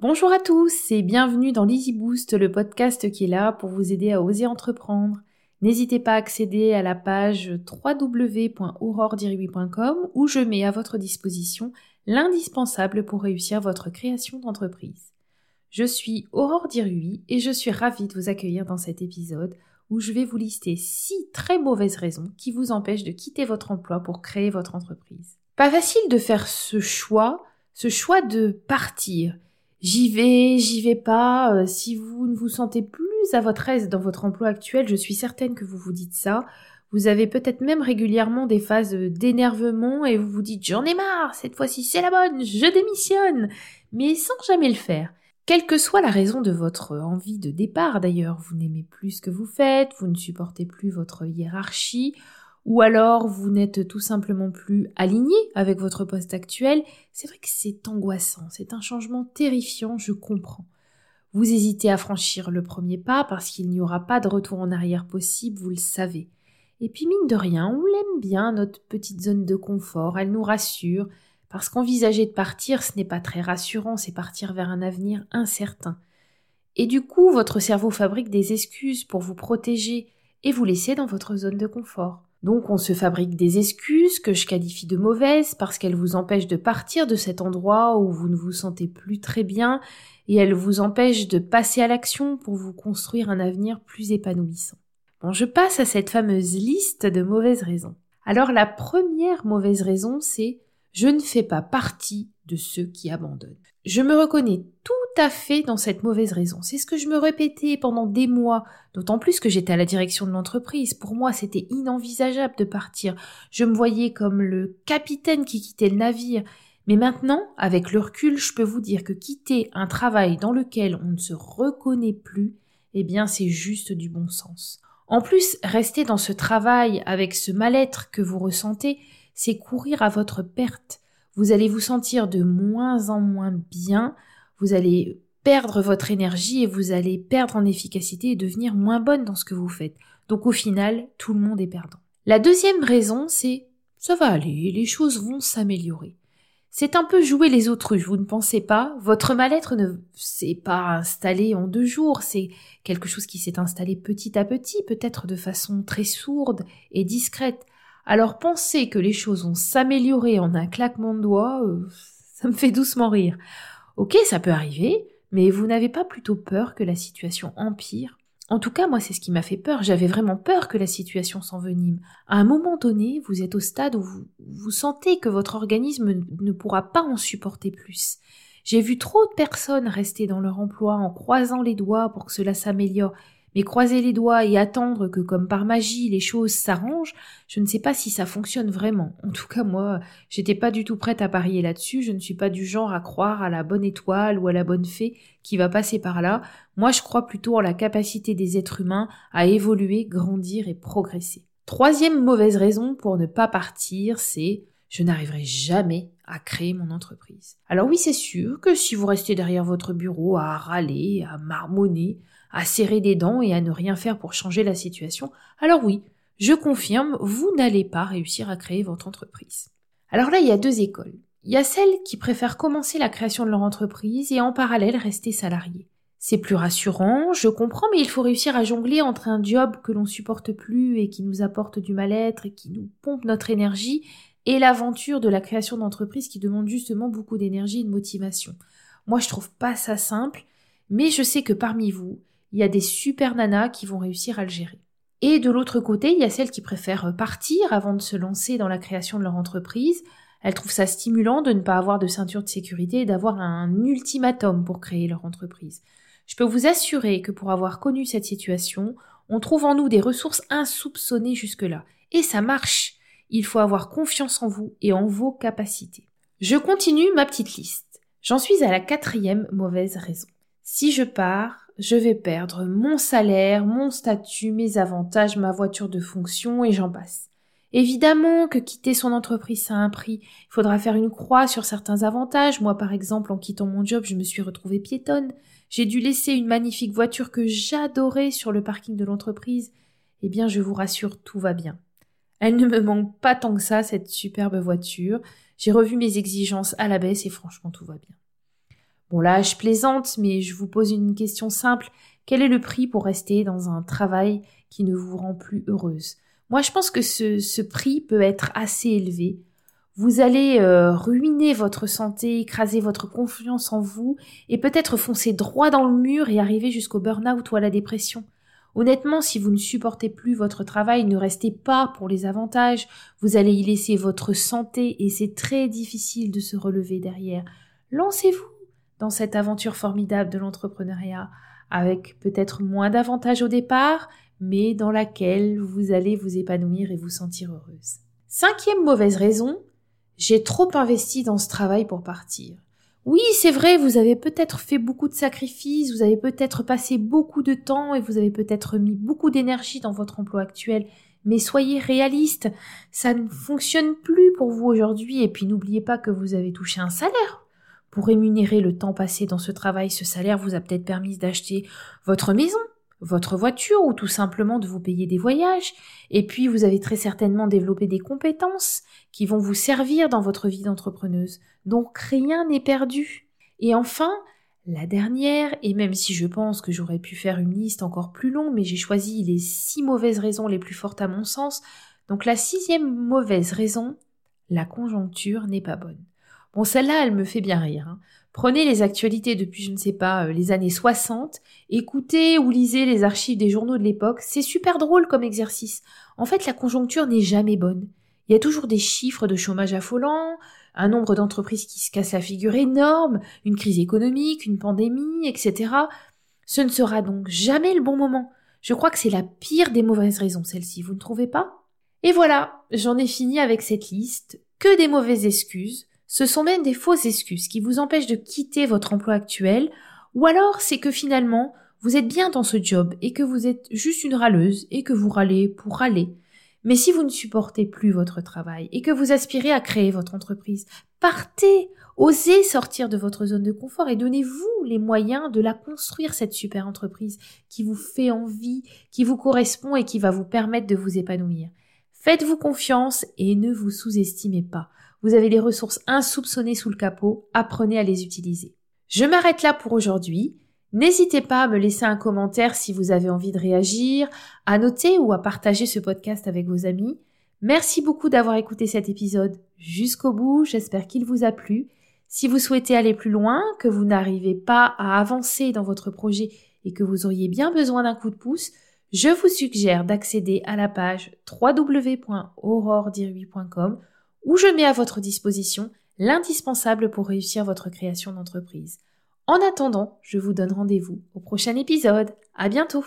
Bonjour à tous et bienvenue dans l'Easy Boost, le podcast qui est là pour vous aider à oser entreprendre. N'hésitez pas à accéder à la page www.aurordiriwi.com où je mets à votre disposition l'indispensable pour réussir votre création d'entreprise. Je suis Aurore Dirui et je suis ravie de vous accueillir dans cet épisode où je vais vous lister six très mauvaises raisons qui vous empêchent de quitter votre emploi pour créer votre entreprise. Pas facile de faire ce choix, ce choix de partir j'y vais, j'y vais pas. Euh, si vous ne vous sentez plus à votre aise dans votre emploi actuel, je suis certaine que vous vous dites ça. Vous avez peut-être même régulièrement des phases d'énervement et vous vous dites j'en ai marre, cette fois-ci c'est la bonne, je démissionne, mais sans jamais le faire. Quelle que soit la raison de votre envie de départ d'ailleurs, vous n'aimez plus ce que vous faites, vous ne supportez plus votre hiérarchie, ou alors vous n'êtes tout simplement plus aligné avec votre poste actuel, c'est vrai que c'est angoissant, c'est un changement terrifiant, je comprends. Vous hésitez à franchir le premier pas parce qu'il n'y aura pas de retour en arrière possible, vous le savez. Et puis mine de rien, on l'aime bien, notre petite zone de confort, elle nous rassure, parce qu'envisager de partir, ce n'est pas très rassurant, c'est partir vers un avenir incertain. Et du coup, votre cerveau fabrique des excuses pour vous protéger et vous laisser dans votre zone de confort. Donc on se fabrique des excuses que je qualifie de mauvaises parce qu'elles vous empêchent de partir de cet endroit où vous ne vous sentez plus très bien et elles vous empêchent de passer à l'action pour vous construire un avenir plus épanouissant. Bon, je passe à cette fameuse liste de mauvaises raisons. Alors la première mauvaise raison, c'est je ne fais pas partie de ceux qui abandonnent. Je me reconnais tout à fait dans cette mauvaise raison. C'est ce que je me répétais pendant des mois, d'autant plus que j'étais à la direction de l'entreprise. Pour moi, c'était inenvisageable de partir. Je me voyais comme le capitaine qui quittait le navire. Mais maintenant, avec le recul, je peux vous dire que quitter un travail dans lequel on ne se reconnaît plus, eh bien, c'est juste du bon sens. En plus, rester dans ce travail avec ce mal-être que vous ressentez, c'est courir à votre perte. Vous allez vous sentir de moins en moins bien, vous allez perdre votre énergie et vous allez perdre en efficacité et devenir moins bonne dans ce que vous faites. Donc au final, tout le monde est perdant. La deuxième raison, c'est ça va aller, les choses vont s'améliorer. C'est un peu jouer les autruches, vous ne pensez pas Votre mal-être ne s'est pas installé en deux jours, c'est quelque chose qui s'est installé petit à petit, peut-être de façon très sourde et discrète. Alors penser que les choses vont s'améliorer en un claquement de doigts, euh, ça me fait doucement rire. Ok, ça peut arriver, mais vous n'avez pas plutôt peur que la situation empire? En tout cas, moi, c'est ce qui m'a fait peur. J'avais vraiment peur que la situation s'envenime. À un moment donné, vous êtes au stade où vous, vous sentez que votre organisme ne pourra pas en supporter plus. J'ai vu trop de personnes rester dans leur emploi en croisant les doigts pour que cela s'améliore, mais croiser les doigts et attendre que comme par magie les choses s'arrangent, je ne sais pas si ça fonctionne vraiment. En tout cas, moi, j'étais pas du tout prête à parier là-dessus, je ne suis pas du genre à croire à la bonne étoile ou à la bonne fée qui va passer par là. Moi, je crois plutôt en la capacité des êtres humains à évoluer, grandir et progresser. Troisième mauvaise raison pour ne pas partir, c'est je n'arriverai jamais à créer mon entreprise. Alors oui, c'est sûr que si vous restez derrière votre bureau à râler, à marmonner, à serrer des dents et à ne rien faire pour changer la situation, alors oui, je confirme, vous n'allez pas réussir à créer votre entreprise. Alors là, il y a deux écoles. Il y a celles qui préfèrent commencer la création de leur entreprise et en parallèle rester salariés. C'est plus rassurant, je comprends, mais il faut réussir à jongler entre un job que l'on supporte plus et qui nous apporte du mal-être et qui nous pompe notre énergie et l'aventure de la création d'entreprise qui demande justement beaucoup d'énergie et de motivation. Moi, je trouve pas ça simple, mais je sais que parmi vous, il y a des super nanas qui vont réussir à le gérer. Et de l'autre côté, il y a celles qui préfèrent partir avant de se lancer dans la création de leur entreprise. Elles trouvent ça stimulant de ne pas avoir de ceinture de sécurité et d'avoir un ultimatum pour créer leur entreprise. Je peux vous assurer que pour avoir connu cette situation, on trouve en nous des ressources insoupçonnées jusque-là. Et ça marche. Il faut avoir confiance en vous et en vos capacités. Je continue ma petite liste. J'en suis à la quatrième mauvaise raison. Si je pars, je vais perdre mon salaire, mon statut, mes avantages, ma voiture de fonction et j'en passe. Évidemment que quitter son entreprise, ça a un prix. Il faudra faire une croix sur certains avantages. Moi, par exemple, en quittant mon job, je me suis retrouvée piétonne. J'ai dû laisser une magnifique voiture que j'adorais sur le parking de l'entreprise. Eh bien, je vous rassure, tout va bien. Elle ne me manque pas tant que ça, cette superbe voiture. J'ai revu mes exigences à la baisse et franchement, tout va bien. Bon là, je plaisante, mais je vous pose une question simple. Quel est le prix pour rester dans un travail qui ne vous rend plus heureuse? Moi, je pense que ce, prix peut être assez élevé. Vous allez euh, ruiner votre santé, écraser votre confiance en vous et peut-être foncer droit dans le mur et arriver jusqu'au burn-out ou à la dépression. Honnêtement, si vous ne supportez plus votre travail, ne restez pas pour les avantages, vous allez y laisser votre santé et c'est très difficile de se relever derrière. Lancez-vous dans cette aventure formidable de l'entrepreneuriat, avec peut-être moins d'avantages au départ, mais dans laquelle vous allez vous épanouir et vous sentir heureuse. Cinquième mauvaise raison, j'ai trop investi dans ce travail pour partir. Oui, c'est vrai, vous avez peut-être fait beaucoup de sacrifices, vous avez peut-être passé beaucoup de temps et vous avez peut-être mis beaucoup d'énergie dans votre emploi actuel, mais soyez réaliste, ça ne fonctionne plus pour vous aujourd'hui et puis n'oubliez pas que vous avez touché un salaire. Pour rémunérer le temps passé dans ce travail, ce salaire vous a peut-être permis d'acheter votre maison, votre voiture ou tout simplement de vous payer des voyages. Et puis vous avez très certainement développé des compétences qui vont vous servir dans votre vie d'entrepreneuse. Donc rien n'est perdu. Et enfin, la dernière, et même si je pense que j'aurais pu faire une liste encore plus longue, mais j'ai choisi les six mauvaises raisons les plus fortes à mon sens. Donc la sixième mauvaise raison, la conjoncture n'est pas bonne. Bon, celle-là, elle me fait bien rire. Hein. Prenez les actualités depuis, je ne sais pas, euh, les années 60, écoutez ou lisez les archives des journaux de l'époque, c'est super drôle comme exercice. En fait, la conjoncture n'est jamais bonne. Il y a toujours des chiffres de chômage affolants, un nombre d'entreprises qui se cassent la figure énorme, une crise économique, une pandémie, etc. Ce ne sera donc jamais le bon moment. Je crois que c'est la pire des mauvaises raisons, celle-ci, vous ne trouvez pas? Et voilà, j'en ai fini avec cette liste. Que des mauvaises excuses. Ce sont même des fausses excuses qui vous empêchent de quitter votre emploi actuel, ou alors c'est que finalement, vous êtes bien dans ce job et que vous êtes juste une râleuse et que vous râlez pour râler. Mais si vous ne supportez plus votre travail et que vous aspirez à créer votre entreprise, partez, osez sortir de votre zone de confort et donnez-vous les moyens de la construire, cette super entreprise qui vous fait envie, qui vous correspond et qui va vous permettre de vous épanouir. Faites-vous confiance et ne vous sous-estimez pas. Vous avez les ressources insoupçonnées sous le capot, apprenez à les utiliser. Je m'arrête là pour aujourd'hui. N'hésitez pas à me laisser un commentaire si vous avez envie de réagir, à noter ou à partager ce podcast avec vos amis. Merci beaucoup d'avoir écouté cet épisode jusqu'au bout, j'espère qu'il vous a plu. Si vous souhaitez aller plus loin, que vous n'arrivez pas à avancer dans votre projet et que vous auriez bien besoin d'un coup de pouce, je vous suggère d'accéder à la page www.auroredirui.com où je mets à votre disposition l'indispensable pour réussir votre création d'entreprise. En attendant, je vous donne rendez-vous au prochain épisode. À bientôt!